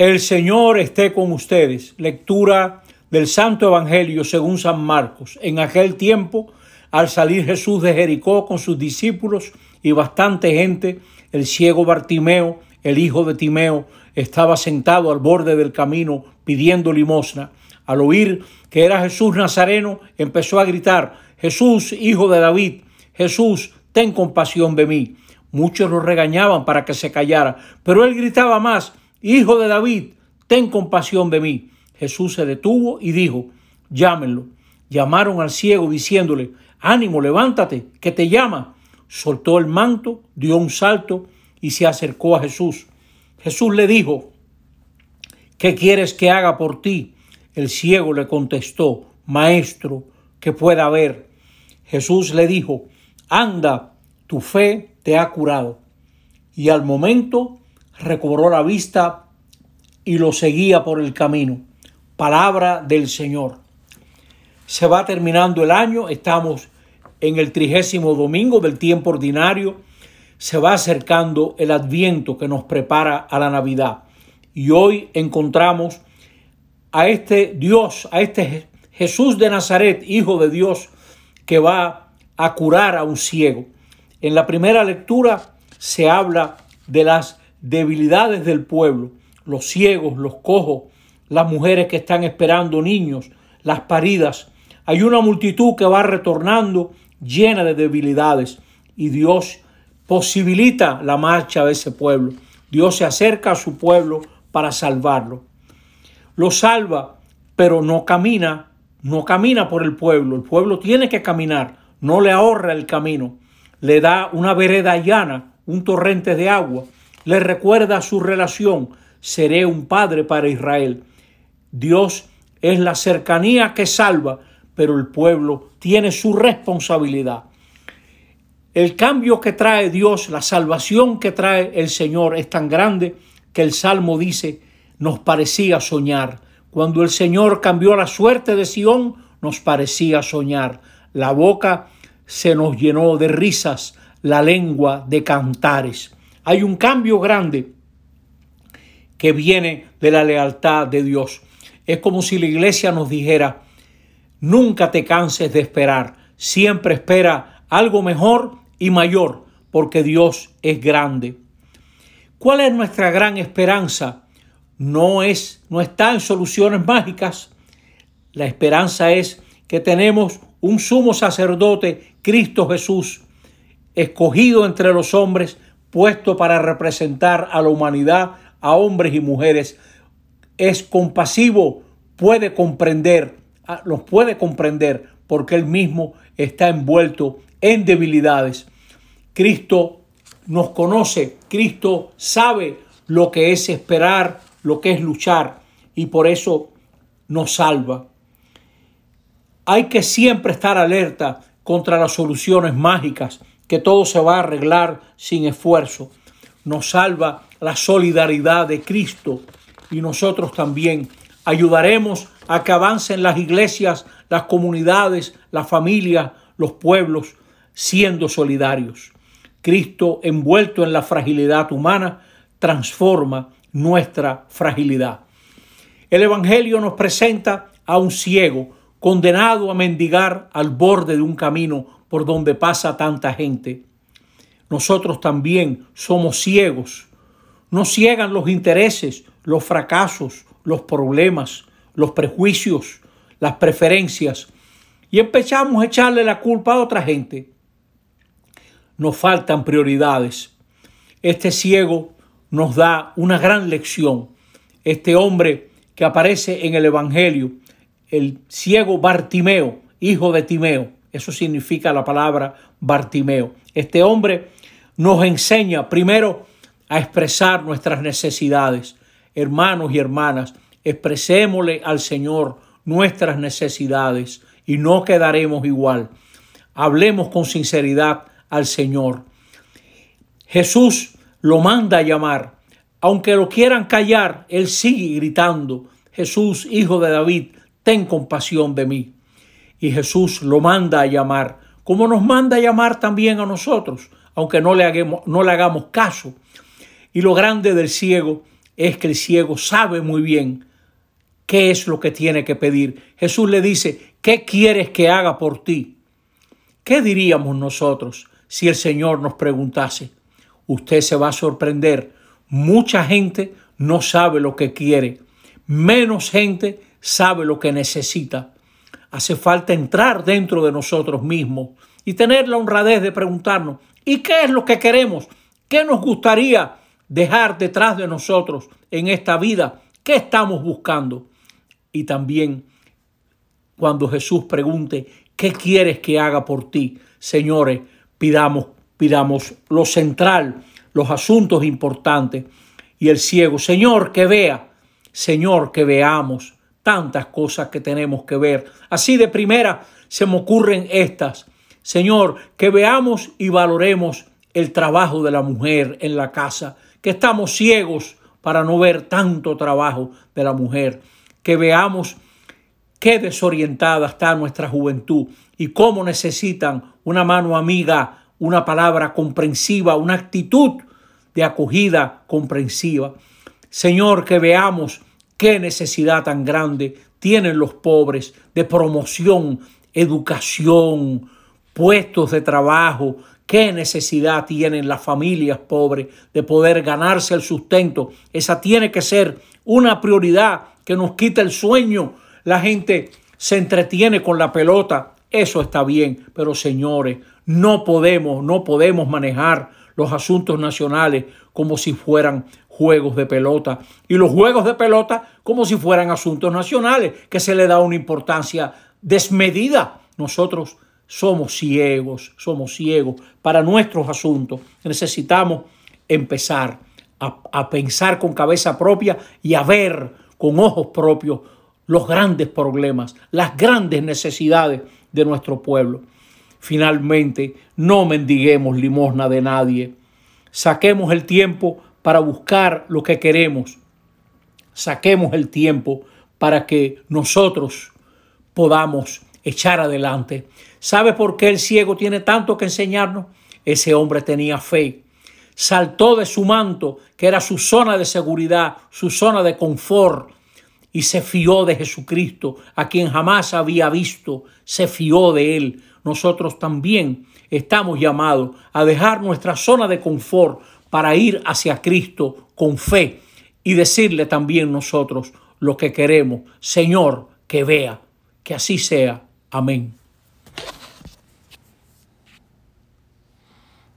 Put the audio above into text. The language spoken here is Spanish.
El Señor esté con ustedes. Lectura del Santo Evangelio según San Marcos. En aquel tiempo, al salir Jesús de Jericó con sus discípulos y bastante gente, el ciego Bartimeo, el hijo de Timeo, estaba sentado al borde del camino pidiendo limosna. Al oír que era Jesús Nazareno, empezó a gritar, Jesús, hijo de David, Jesús, ten compasión de mí. Muchos lo regañaban para que se callara, pero él gritaba más, Hijo de David, ten compasión de mí. Jesús se detuvo y dijo, llámenlo. Llamaron al ciego diciéndole, ánimo, levántate, que te llama. Soltó el manto, dio un salto y se acercó a Jesús. Jesús le dijo, ¿qué quieres que haga por ti? El ciego le contestó, Maestro, que pueda ver. Jesús le dijo, anda, tu fe te ha curado. Y al momento recobró la vista y lo seguía por el camino. Palabra del Señor. Se va terminando el año, estamos en el trigésimo domingo del tiempo ordinario, se va acercando el adviento que nos prepara a la Navidad. Y hoy encontramos a este Dios, a este Jesús de Nazaret, Hijo de Dios, que va a curar a un ciego. En la primera lectura se habla de las debilidades del pueblo, los ciegos, los cojos, las mujeres que están esperando niños, las paridas. Hay una multitud que va retornando llena de debilidades y Dios posibilita la marcha de ese pueblo. Dios se acerca a su pueblo para salvarlo. Lo salva, pero no camina, no camina por el pueblo. El pueblo tiene que caminar, no le ahorra el camino. Le da una vereda llana, un torrente de agua le recuerda su relación, seré un padre para Israel. Dios es la cercanía que salva, pero el pueblo tiene su responsabilidad. El cambio que trae Dios, la salvación que trae el Señor es tan grande que el Salmo dice, nos parecía soñar. Cuando el Señor cambió la suerte de Sión, nos parecía soñar. La boca se nos llenó de risas, la lengua de cantares. Hay un cambio grande que viene de la lealtad de Dios. Es como si la iglesia nos dijera, nunca te canses de esperar, siempre espera algo mejor y mayor, porque Dios es grande. ¿Cuál es nuestra gran esperanza? No es no está en soluciones mágicas. La esperanza es que tenemos un sumo sacerdote, Cristo Jesús, escogido entre los hombres puesto para representar a la humanidad, a hombres y mujeres. Es compasivo, puede comprender, ah, los puede comprender porque él mismo está envuelto en debilidades. Cristo nos conoce, Cristo sabe lo que es esperar, lo que es luchar y por eso nos salva. Hay que siempre estar alerta contra las soluciones mágicas que todo se va a arreglar sin esfuerzo. Nos salva la solidaridad de Cristo y nosotros también ayudaremos a que avancen las iglesias, las comunidades, las familias, los pueblos, siendo solidarios. Cristo, envuelto en la fragilidad humana, transforma nuestra fragilidad. El Evangelio nos presenta a un ciego condenado a mendigar al borde de un camino por donde pasa tanta gente. Nosotros también somos ciegos. Nos ciegan los intereses, los fracasos, los problemas, los prejuicios, las preferencias y empezamos a echarle la culpa a otra gente. Nos faltan prioridades. Este ciego nos da una gran lección. Este hombre que aparece en el Evangelio, el ciego Bartimeo, hijo de Timeo, eso significa la palabra Bartimeo. Este hombre nos enseña primero a expresar nuestras necesidades. Hermanos y hermanas, expresémosle al Señor nuestras necesidades y no quedaremos igual. Hablemos con sinceridad al Señor. Jesús lo manda a llamar. Aunque lo quieran callar, Él sigue gritando, Jesús, hijo de David, ten compasión de mí y Jesús lo manda a llamar, como nos manda a llamar también a nosotros, aunque no le, hagamos, no le hagamos caso. Y lo grande del ciego es que el ciego sabe muy bien qué es lo que tiene que pedir. Jesús le dice, ¿qué quieres que haga por ti? ¿Qué diríamos nosotros si el Señor nos preguntase? Usted se va a sorprender. Mucha gente no sabe lo que quiere. Menos gente sabe lo que necesita. Hace falta entrar dentro de nosotros mismos y tener la honradez de preguntarnos, ¿y qué es lo que queremos? ¿Qué nos gustaría dejar detrás de nosotros en esta vida? ¿Qué estamos buscando? Y también cuando Jesús pregunte, ¿qué quieres que haga por ti? Señores, pidamos, pidamos lo central, los asuntos importantes. Y el ciego, Señor, que vea, Señor, que veamos tantas cosas que tenemos que ver. Así de primera se me ocurren estas. Señor, que veamos y valoremos el trabajo de la mujer en la casa, que estamos ciegos para no ver tanto trabajo de la mujer, que veamos qué desorientada está nuestra juventud y cómo necesitan una mano amiga, una palabra comprensiva, una actitud de acogida comprensiva. Señor, que veamos qué necesidad tan grande tienen los pobres de promoción, educación, puestos de trabajo, qué necesidad tienen las familias pobres de poder ganarse el sustento. Esa tiene que ser una prioridad que nos quita el sueño. La gente se entretiene con la pelota, eso está bien, pero señores, no podemos, no podemos manejar los asuntos nacionales como si fueran juegos de pelota y los juegos de pelota como si fueran asuntos nacionales, que se le da una importancia desmedida. Nosotros somos ciegos, somos ciegos para nuestros asuntos. Necesitamos empezar a, a, pensar con cabeza propia y a ver con ojos propios los grandes problemas, las grandes necesidades de nuestro pueblo. Finalmente, no mendiguemos limosna de nadie. Saquemos el tiempo para buscar lo que queremos. Saquemos el tiempo para que nosotros podamos echar adelante. ¿Sabe por qué el ciego tiene tanto que enseñarnos? Ese hombre tenía fe. Saltó de su manto, que era su zona de seguridad, su zona de confort, y se fió de Jesucristo, a quien jamás había visto, se fió de él. Nosotros también estamos llamados a dejar nuestra zona de confort para ir hacia Cristo con fe y decirle también nosotros lo que queremos. Señor, que vea, que así sea. Amén.